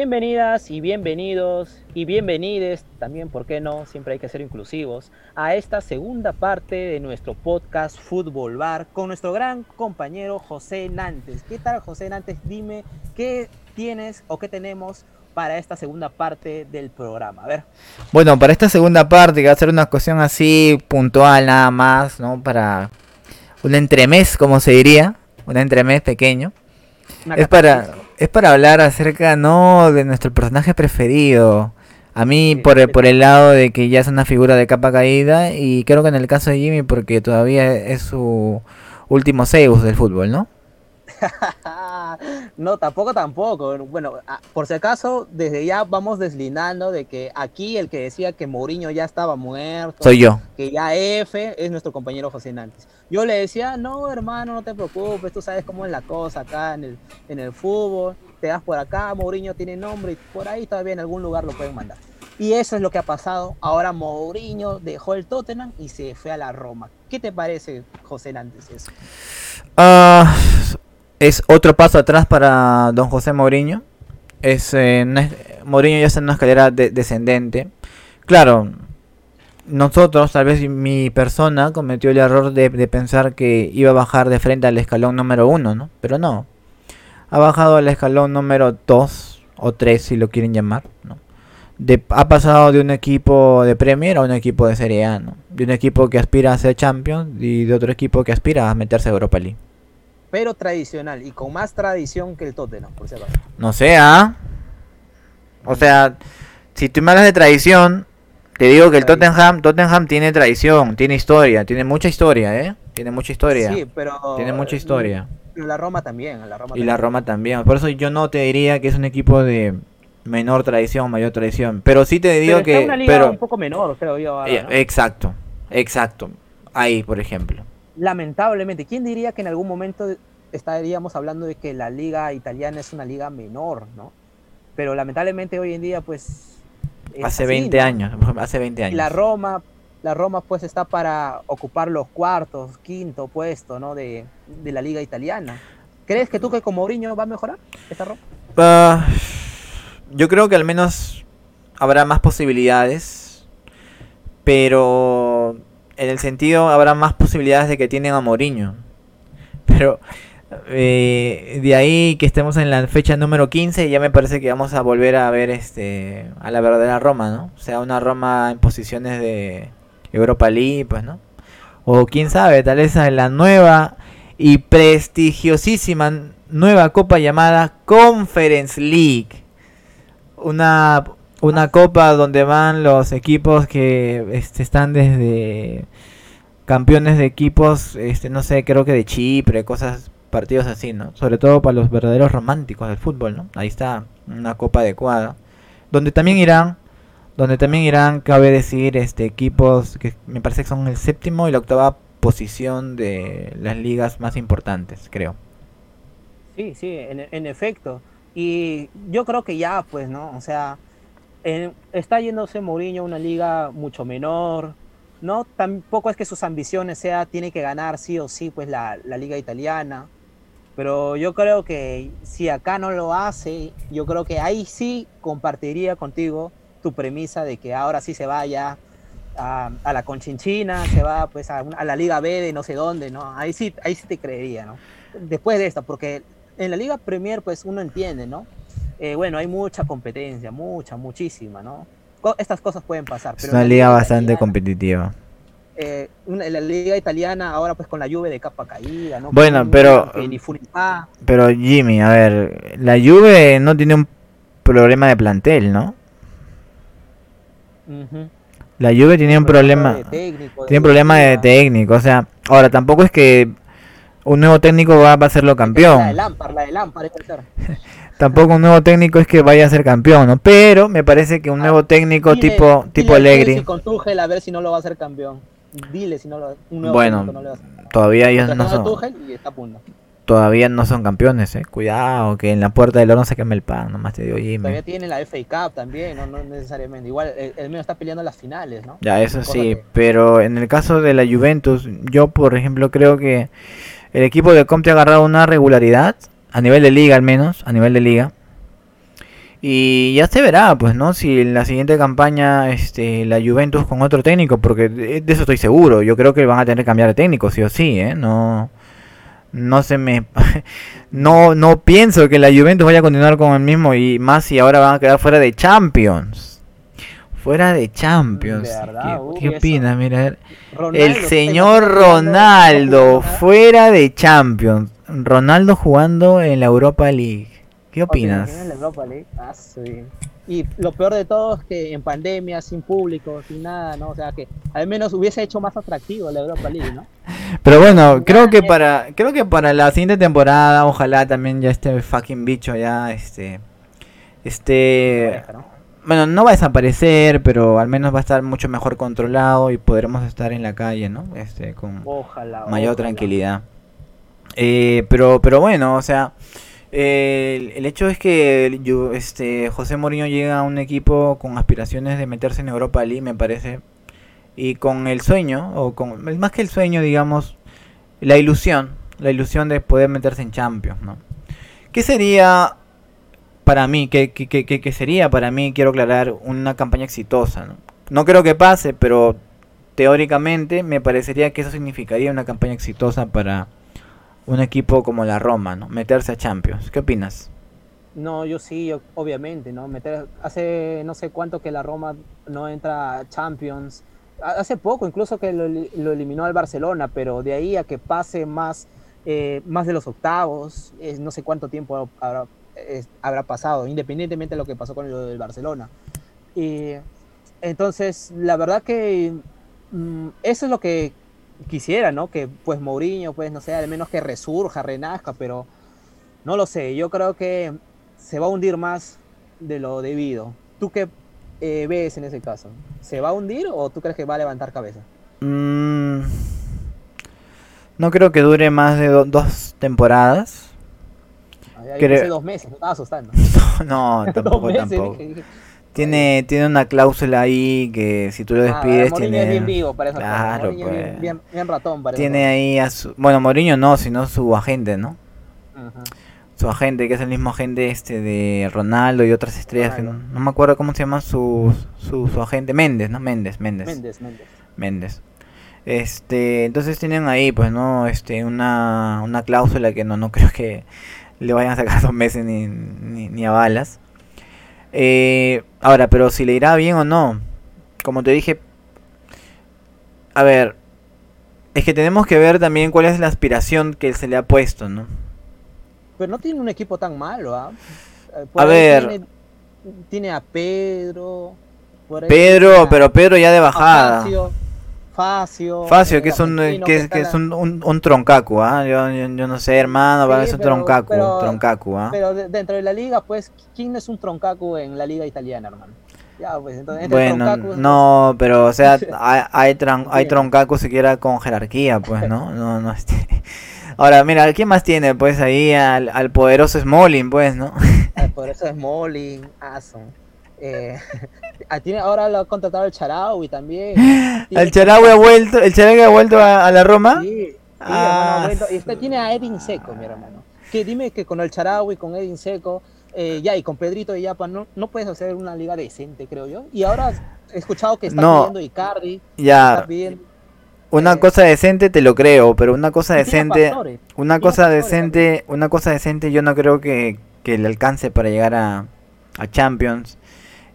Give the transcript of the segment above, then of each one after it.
Bienvenidas y bienvenidos y bienvenides, también, ¿por qué no? Siempre hay que ser inclusivos, a esta segunda parte de nuestro podcast Fútbol Bar con nuestro gran compañero José Nantes. ¿Qué tal, José Nantes? Dime, ¿qué tienes o qué tenemos para esta segunda parte del programa? A ver. Bueno, para esta segunda parte, que va a ser una cuestión así puntual nada más, ¿no? Para un entremés, como se diría, un entremés pequeño. es para, es para hablar acerca, no, de nuestro personaje preferido. A mí por, el, por el lado de que ya es una figura de capa caída y creo que en el caso de Jimmy porque todavía es su último Zeus del fútbol, ¿no? no, tampoco, tampoco. Bueno, por si acaso, desde ya vamos deslindando de que aquí el que decía que Mourinho ya estaba muerto. Soy yo. Que ya F es nuestro compañero José Nantes. Yo le decía, no, hermano, no te preocupes, tú sabes cómo es la cosa acá en el, en el fútbol. Te das por acá, Mourinho tiene nombre y por ahí todavía en algún lugar lo pueden mandar. Y eso es lo que ha pasado. Ahora Mourinho dejó el Tottenham y se fue a la Roma. ¿Qué te parece, José Nantes, eso? Ah es otro paso atrás para don José Mourinho. Es, eh, Mourinho ya está en una escalera descendente. Claro, nosotros, tal vez mi persona, cometió el error de, pensar que iba a bajar de frente al escalón número uno, ¿no? Pero no. Ha bajado al escalón número 2 o 3, si lo quieren llamar, ¿no? Ha pasado de un equipo de Premier a un equipo de Serie A. De un equipo que aspira a ser Champions y de otro equipo que aspira a meterse a Europa League pero tradicional y con más tradición que el Tottenham, por cierto. No sé, ¿ah? O sea, si tú me hablas de tradición, te digo que el Tottenham, Tottenham tiene tradición, tiene historia, tiene mucha historia, ¿eh? Tiene mucha historia. Sí, pero... Tiene mucha historia. La Roma también, la Roma Y la Roma también. Por eso yo no te diría que es un equipo de menor tradición, mayor tradición. Pero sí te digo que... una liga pero... un poco menor, creo yo. Eh, exacto, exacto. Ahí, por ejemplo lamentablemente, ¿quién diría que en algún momento estaríamos hablando de que la liga italiana es una liga menor, ¿no? Pero lamentablemente hoy en día, pues... Hace 20 años, hace 20 años. La Roma, la Roma pues está para ocupar los cuartos, quinto puesto, ¿no? De, la liga italiana. ¿Crees que tú que como Mourinho va a mejorar esta Roma? Ah, yo creo que al menos habrá más posibilidades, pero en el sentido habrá más posibilidades de que tienen a Mourinho. Pero eh, de ahí que estemos en la fecha número 15 ya me parece que vamos a volver a ver este a la verdadera Roma, ¿no? O sea, una Roma en posiciones de Europa League, pues, ¿no? O quién sabe, tal vez en la nueva y prestigiosísima nueva copa llamada Conference League. Una una copa donde van los equipos que este, están desde campeones de equipos, este, no sé, creo que de Chipre, cosas, partidos así, ¿no? Sobre todo para los verdaderos románticos del fútbol, ¿no? Ahí está una copa adecuada. Donde también irán, donde también irán, cabe decir, este, equipos que me parece que son el séptimo y la octava posición de las ligas más importantes, creo. Sí, sí, en, en efecto. Y yo creo que ya, pues, ¿no? O sea, está yéndose Mourinho a una liga mucho menor, ¿no? Tampoco es que sus ambiciones sea, tiene que ganar sí o sí, pues la, liga italiana. Pero yo creo que si acá no lo hace, yo creo que ahí sí compartiría contigo tu premisa de que ahora sí se vaya a, a la Conchinchina, se va pues a, la Liga B de no sé dónde, ¿no? Ahí sí, ahí sí te creería, ¿no? Después de esta, porque en la Liga Premier pues uno entiende, ¿no? Eh, bueno, hay mucha competencia, mucha, muchísima, ¿no? estas cosas pueden pasar. es una liga, bastante competitiva. Eh, la liga italiana ahora pues con la Juve de capa caída, ¿no? Bueno, pero pero Jimmy, a ver, la Juve no tiene un problema de plantel, ¿no? La Juve tiene un problema, tiene un problema de técnico, o sea, ahora tampoco es que un nuevo técnico va, a hacerlo campeón. La de Lampard, la de Lampard, tampoco un nuevo técnico es que vaya a ser campeón, ¿no? Pero me parece que un nuevo técnico tipo tipo Allegri. con a ver si no lo va a hacer campeón. Dile si no lo un nuevo bueno, no todavía ellos no son. Todavía no son campeones, eh. Cuidado, que en la puerta del oro se queme el pan, nomás te digo Jimmy. Todavía tiene la FA Cup también, no, no necesariamente. Igual el, el, mío está peleando las finales, ¿no? Ya, eso sí, pero en el caso de la Juventus, yo por ejemplo creo que el equipo de Comte ha agarrado una regularidad a nivel de liga al menos, a nivel de liga. Y ya se verá, pues, ¿no? Si en la siguiente campaña este, la Juventus con otro técnico, porque de eso estoy seguro. Yo creo que van a tener que cambiar de técnico, sí o sí, ¿eh? No, no se me... no, no pienso que la Juventus vaya a continuar con el mismo y más si ahora van a quedar fuera de Champions. Fuera de Champions. ¿Qué, opinas? Mira, el señor Ronaldo fuera de Champions. Ronaldo jugando en la Europa League. ¿Qué opinas? Ah, y lo peor de todo es que en pandemia, sin público, sin nada, ¿no? O sea, que al menos hubiese hecho más atractivo la Europa League, ¿no? Pero bueno, creo que para creo que para la siguiente temporada, ojalá también ya este fucking bicho ya este este bueno, no va a desaparecer, pero al menos va a estar mucho mejor controlado y podremos estar en la calle, ¿no? Este con mayor tranquilidad. Eh, pero pero bueno, o sea, el, hecho es que yo, este, José Mourinho llega a un equipo con aspiraciones de meterse en Europa League, me parece, y con el sueño, o con más que el sueño, digamos, la ilusión, la ilusión de poder meterse en Champions, ¿no? ¿Qué sería para mí? ¿Qué, qué, qué, qué sería para mí, quiero aclarar, una campaña exitosa? ¿no? no creo que pase, pero teóricamente me parecería que eso significaría una campaña exitosa para un equipo como la Roma, ¿no? Meterse a Champions. ¿Qué opinas? No, yo sí, obviamente, ¿no? Meter, hace no sé cuánto que la Roma no entra a Champions. Hace poco incluso que lo, eliminó al Barcelona, pero de ahí a que pase más, eh, más de los octavos, no sé cuánto tiempo habrá, habrá pasado, independientemente de lo que pasó con el del Barcelona. Y entonces, la verdad que mm, eso es lo que quisiera, ¿no? Que pues Mourinho, pues no sé, al menos que resurja, renazca, pero no lo sé. Yo creo que se va a hundir más de lo debido. ¿Tú qué eh, ves en ese caso? ¿Se va a hundir o tú crees que va a levantar cabeza? Mm, no creo que dure más de dos temporadas. Hace dos meses, me estaba asustando. no, tampoco, tampoco. Tiene, tiene una cláusula ahí que si tú lo ah, despides tiene... es bien vivo para claro, pues. bien, ratón para Tiene ahí a su... Bueno, Mourinho no, sino su agente, ¿no? Su agente, que es el mismo agente este de Ronaldo y otras estrellas. no, me acuerdo cómo se llama su, su, su, agente. Méndez, ¿no? Méndez, Méndez. Méndez, Méndez. Méndez. Este, entonces tienen ahí, pues, ¿no? Este, una, una cláusula que no, no creo que le vayan a sacar dos meses ni, ni, ni a balas. Eh, ahora, pero si le irá bien o no, como te dije, a ver, es que tenemos que ver también cuál es la aspiración que se le ha puesto, ¿no? Pero no tiene un equipo tan malo, ¿ah? Eh, a ver. Tiene, a Pedro. Pedro, pero Pedro ya de bajada. Facio. Facio, que es un, que, es un, un, troncacu, ¿ah? Yo, yo, no sé, hermano, va a ser un troncacu, troncacu, ¿ah? Pero dentro de la liga, pues, ¿quién es un troncacu en la liga italiana, hermano? Ya, pues, entonces, bueno, no, pero, o sea, hay, hay, tron, hay troncacu siquiera con jerarquía, pues, ¿no? No, no, este... Ahora, mira, ¿quién más tiene? Pues ahí al, al poderoso Smolin, pues, ¿no? Al poderoso Smolin, Ason. Eh, tiene, ahora lo ha contratado el Charaui también. ¿El Charaui ha vuelto, el Charaui ha vuelto a, la Roma? Sí, ah. y este tiene a Edin Seco, mi hermano. Que dime que con el Charaui, con Edin Seco, eh, ya y con Pedrito y Yapa no, no puedes hacer una liga decente, creo yo. Y ahora he escuchado que está pidiendo Icardi. Ya. una eh, cosa decente te lo creo, pero una cosa decente, una cosa decente, una cosa decente yo no creo que, que le alcance para llegar a, a Champions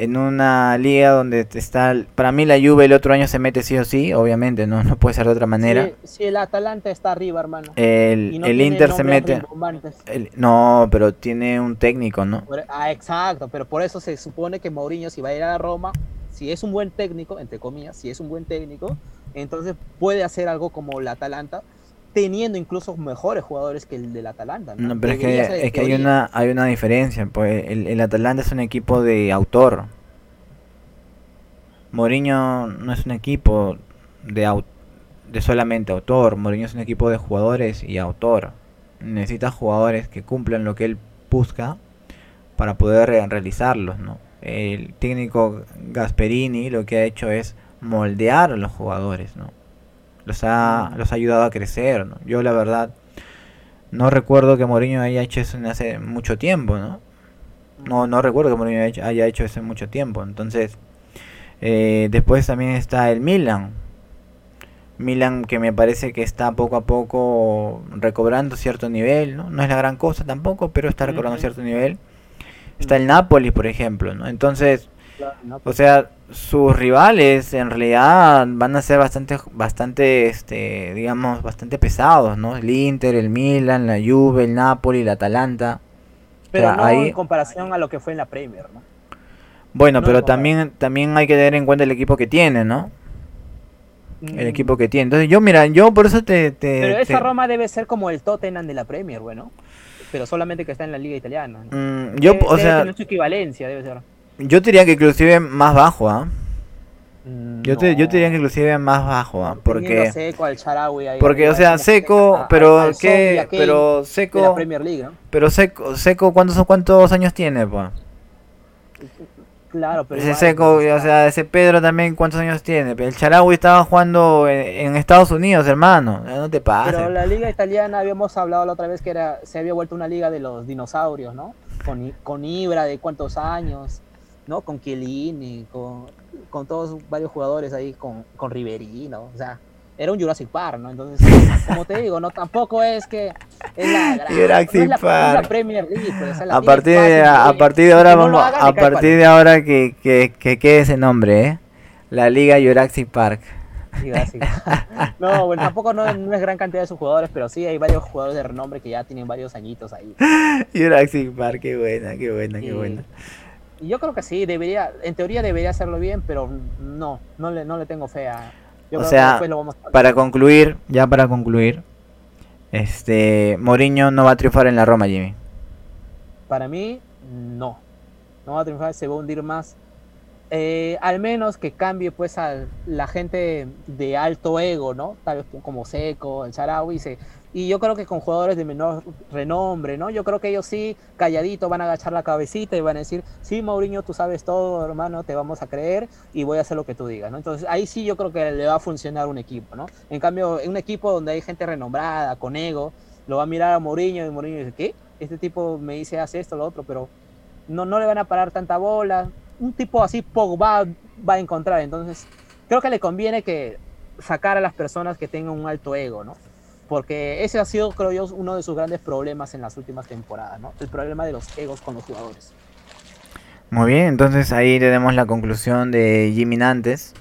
en una liga donde está para mí la Juve el otro año se mete sí o sí obviamente no no puede ser de otra manera. si, el Atalanta está arriba hermano. El, el Inter se mete. no pero tiene un técnico no ah exacto pero por eso se supone que Mourinho si va a ir a Roma si es un buen técnico entre comillas si es un buen técnico entonces puede hacer algo como el Atalanta teniendo incluso mejores jugadores que el del Atalanta. No, pero es que, es que hay una hay una diferencia, pues el, el, Atalanta es un equipo de autor. Mourinho no es un equipo de de solamente autor, Mourinho es un equipo de jugadores y autor. Necesita jugadores que cumplan lo que él busca para poder realizarlos, ¿no? El técnico Gasperini lo que ha hecho es moldear a los jugadores, ¿no? Los ha, los ha ayudado a crecer. ¿no? Yo la verdad no recuerdo que Mourinho haya hecho eso en hace mucho tiempo, ¿no? No, no recuerdo que Mourinho haya hecho, haya hecho eso en mucho tiempo. Entonces, eh, después también está el Milan. Milan que me parece que está poco a poco recobrando cierto nivel, ¿no? No es la gran cosa tampoco, pero está recobrando cierto nivel. Está el Napoli, por ejemplo, ¿no? Entonces, o sea, sus rivales en realidad van a ser bastante, bastante, este, digamos, bastante pesados, ¿no? El Inter, el Milan, la Juve, el Napoli, el Atalanta. Pero no en comparación a lo que fue en la Premier, ¿no? Bueno, pero también, también hay que tener en cuenta el equipo que tiene, ¿no? El mm. equipo que tiene. Entonces, yo, mira, yo por eso te. pero esa Roma debe ser como el Tottenham de la Premier, bueno. Pero solamente que está en la Liga Italiana. Mm, yo, o sea. su equivalencia, debe ser. Yo diría que inclusive más bajo, ¿ah? Yo, te, yo diría que inclusive más bajo, ¿ah? Porque, seco, al porque o sea, seco, pero qué, pero seco, pero seco, seco, ¿cuántos, cuántos años tiene, pues? Claro, pero ese seco, o sea, ese Pedro también, ¿cuántos años tiene? El Charaui estaba jugando en, Estados Unidos, hermano, no te pases. Pero la liga italiana, habíamos hablado la otra vez que era, se había vuelto una liga de los dinosaurios, ¿no? Con, con Ibra de cuántos años. ¿No? Con Chiellini, con, con todos varios jugadores ahí, con, con Riverino, o sea, era un Jurassic Park, ¿no? Entonces, como te digo, no tampoco es que es la, Jurassic no Park. Premier League, pues, a partir de, a, partir de ahora vamos, a partir de ahora que, que, que quede ese nombre, ¿eh? La Liga Jurassic Park. No, bueno, tampoco no, es gran cantidad de sus jugadores, pero sí hay varios jugadores de renombre que ya tienen varios añitos ahí. Jurassic Park, qué buena, qué buena, qué buena. Yo creo que sí, debería, en teoría debería hacerlo bien, pero no, no le, no le tengo fe a... o sea, para concluir, ya para concluir, este, Mourinho no va a triunfar en la Roma, Jimmy. Para mí, no. No va a triunfar, se va a hundir más. Eh, al menos que cambie pues a la gente de alto ego, ¿no? Tal vez como Seco, el Sarawi, se, y yo creo que con jugadores de menor renombre, ¿no? Yo creo que ellos sí, calladito, van a agachar la cabecita y van a decir, sí, Mauriño, tú sabes todo, hermano, te vamos a creer y voy a hacer lo que tú digas, ¿no? Entonces ahí sí yo creo que le va a funcionar un equipo, ¿no? En cambio, en un equipo donde hay gente renombrada, con ego, lo va a mirar a Mourinho y Mourinho dice, ¿qué? Este tipo me dice, hace esto, lo otro, pero no, no le van a parar tanta bola. Un tipo así Pogba va a encontrar, entonces creo que le conviene que sacar a las personas que tengan un alto ego, ¿no? Porque ese ha sido, creo yo, uno de sus grandes problemas en las últimas temporadas, ¿no? El problema de los egos con los jugadores. Muy bien, entonces ahí tenemos la conclusión de Jimmy Nantes.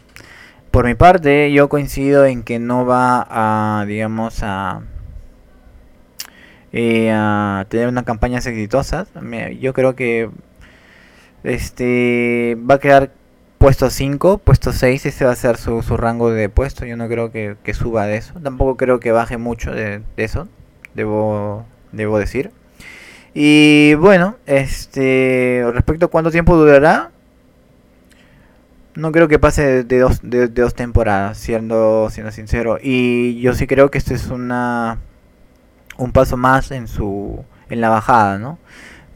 Por mi parte, yo coincido en que no va a, digamos, a, eh, a tener una campaña exitosa. Yo creo que este va a quedar puesto 5, puesto 6, ese va a ser su, su, rango de puesto. Yo no creo que, suba de eso. Tampoco creo que baje mucho de, eso, debo, debo decir. Y bueno, este respecto a cuánto tiempo durará, no creo que pase de dos, de, dos temporadas, siendo, siendo sincero. Y yo sí creo que este es una un paso más en su en la bajada, ¿no?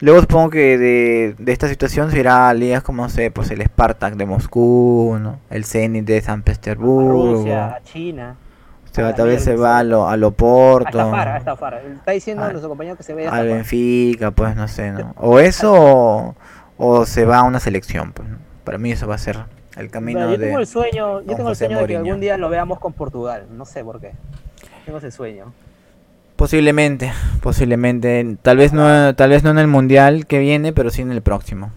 Luego supongo que de, de esta situación se irá a ligas como, no sé, pues el Spartak de Moscú, ¿no? El Zenit de San Petersburgo. Rusia, China. Se va, tal vez se va a lo, a lo Porto. A estafar, Está diciendo a, nuestro compañero que se ve a Al Benfica, pues no sé, ¿no? O eso o, se va a una selección, pues. Para mí eso va a ser el camino yo de tengo el sueño, yo tengo el sueño de que algún día lo veamos con Portugal, no sé por qué. Tengo ese sueño. Posiblemente, posiblemente. Tal vez no, tal vez no en el mundial que viene, pero sí en el próximo.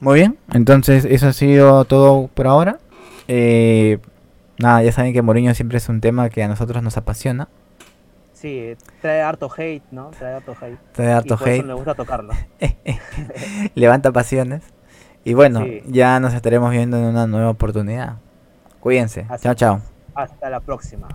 Muy bien, entonces eso ha sido todo por ahora. Eh, nada, ya saben que Mourinho siempre es un tema que a nosotros nos apasiona. Sí, trae harto hate, ¿no? Trae harto hate. Trae harto y hate. me gusta tocarlo. Levanta pasiones. Y bueno, ya nos estaremos viendo en una nueva oportunidad. Cuídense. chao, chao. Hasta la próxima.